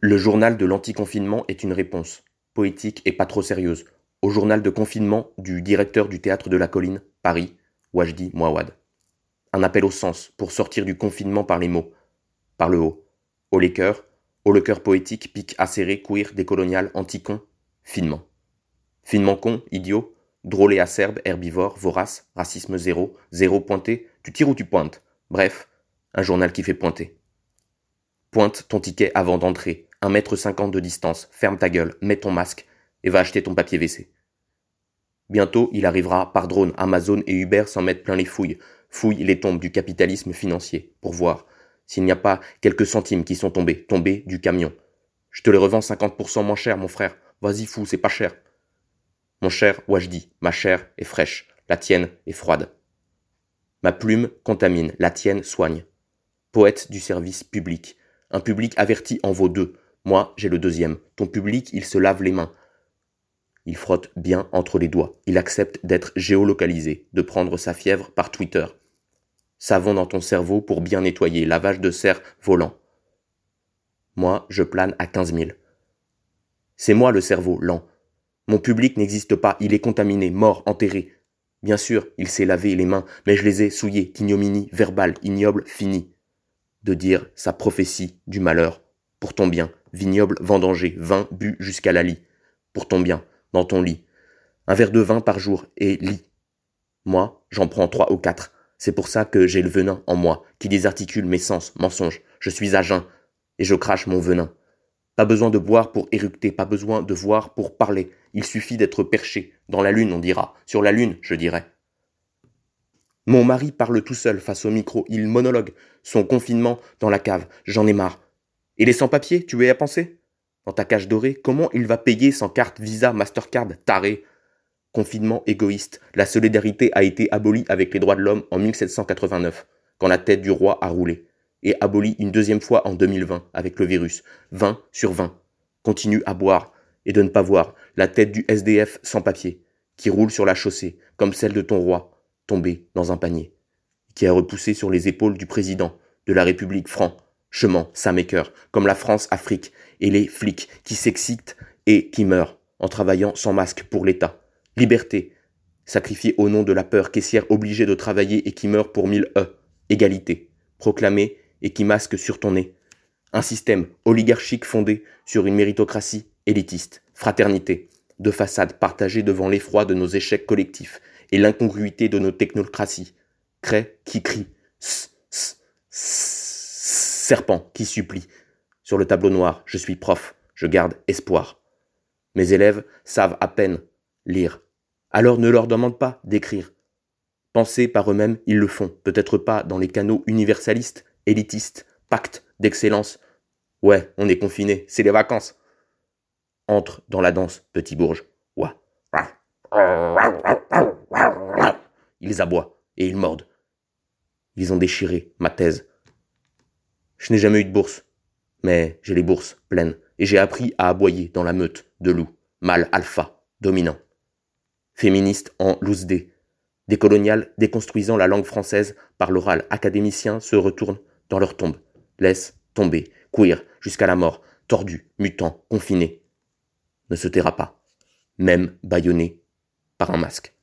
Le journal de l'anticonfinement est une réponse, poétique et pas trop sérieuse, au journal de confinement du directeur du théâtre de la colline, Paris, Wajdi Mouawad. Un appel au sens pour sortir du confinement par les mots, par le haut, haut les haut le cœur poétique, pique acéré, queer, décolonial, anticon, finement. Finement con, idiot, drôle et acerbe, herbivore, vorace, racisme zéro, zéro pointé, tu tires ou tu pointes? Bref, un journal qui fait pointer. Pointe ton ticket avant d'entrer, un mètre cinquante de distance, ferme ta gueule, mets ton masque et va acheter ton papier WC. Bientôt, il arrivera par drone, Amazon et Uber s'en mettent plein les fouilles, fouillent les tombes du capitalisme financier, pour voir s'il n'y a pas quelques centimes qui sont tombés, tombés du camion. Je te les revends 50% moins cher, mon frère. Vas-y fou, c'est pas cher. Mon cher Wajdi, ma chair est fraîche, la tienne est froide. Ma plume contamine, la tienne soigne. Poète du service public. Un public averti en vaut deux. Moi, j'ai le deuxième. Ton public, il se lave les mains. Il frotte bien entre les doigts. Il accepte d'être géolocalisé, de prendre sa fièvre par Twitter. Savon dans ton cerveau pour bien nettoyer, lavage de cerf volant. Moi, je plane à quinze mille. C'est moi le cerveau lent. Mon public n'existe pas, il est contaminé, mort, enterré. Bien sûr, il s'est lavé les mains, mais je les ai souillés, ignominie, verbal, ignoble, fini. De dire sa prophétie du malheur, pour ton bien, vignoble, vendangé, vin bu jusqu'à la lit, pour ton bien, dans ton lit. Un verre de vin par jour et lit. Moi, j'en prends trois ou quatre. C'est pour ça que j'ai le venin en moi, qui désarticule mes sens, mensonges. Je suis à jeun, et je crache mon venin. Pas besoin de boire pour éructer, pas besoin de voir pour parler. Il suffit d'être perché. Dans la lune, on dira. Sur la lune, je dirais. Mon mari parle tout seul face au micro. Il monologue. Son confinement dans la cave. J'en ai marre. Et les sans-papiers, tu veux y penser? Dans ta cage dorée, comment il va payer sans carte Visa, Mastercard, taré? Confinement égoïste. La solidarité a été abolie avec les droits de l'homme en 1789, quand la tête du roi a roulé et abolie une deuxième fois en 2020 avec le virus. 20 sur 20. Continue à boire et de ne pas voir la tête du SDF sans papier, qui roule sur la chaussée, comme celle de ton roi, tombée dans un panier, qui a repoussé sur les épaules du président de la République franc, chemin, sa maker, comme la France Afrique, et les flics qui s'excitent et qui meurent en travaillant sans masque pour l'État. Liberté, sacrifiée au nom de la peur, caissière obligée de travailler et qui meurt pour mille E. Égalité, proclamée et qui masque sur ton nez. Un système oligarchique fondé sur une méritocratie élitiste, fraternité, de façade partagée devant l'effroi de nos échecs collectifs et l'incongruité de nos technocraties. Crée qui crie, serpent qui supplie. Sur le tableau noir, je suis prof, je garde espoir. Mes élèves savent à peine lire. Alors ne leur demande pas d'écrire. Penser par eux-mêmes, ils le font, peut-être pas dans les canaux universalistes, élitiste, pacte d'excellence. Ouais, on est confiné, c'est les vacances. Entre dans la danse, petit bourge. Ils aboient et ils mordent. Ils ont déchiré ma thèse. Je n'ai jamais eu de bourse, mais j'ai les bourses pleines et j'ai appris à aboyer dans la meute de loups, mâle alpha, dominant. Féministe en loose dé, décolonial déconstruisant la langue française par l'oral académicien se retourne dans leur tombe, laisse tomber, courir jusqu'à la mort, tordu, mutant, confiné, ne se taira pas, même bâillonné par un masque.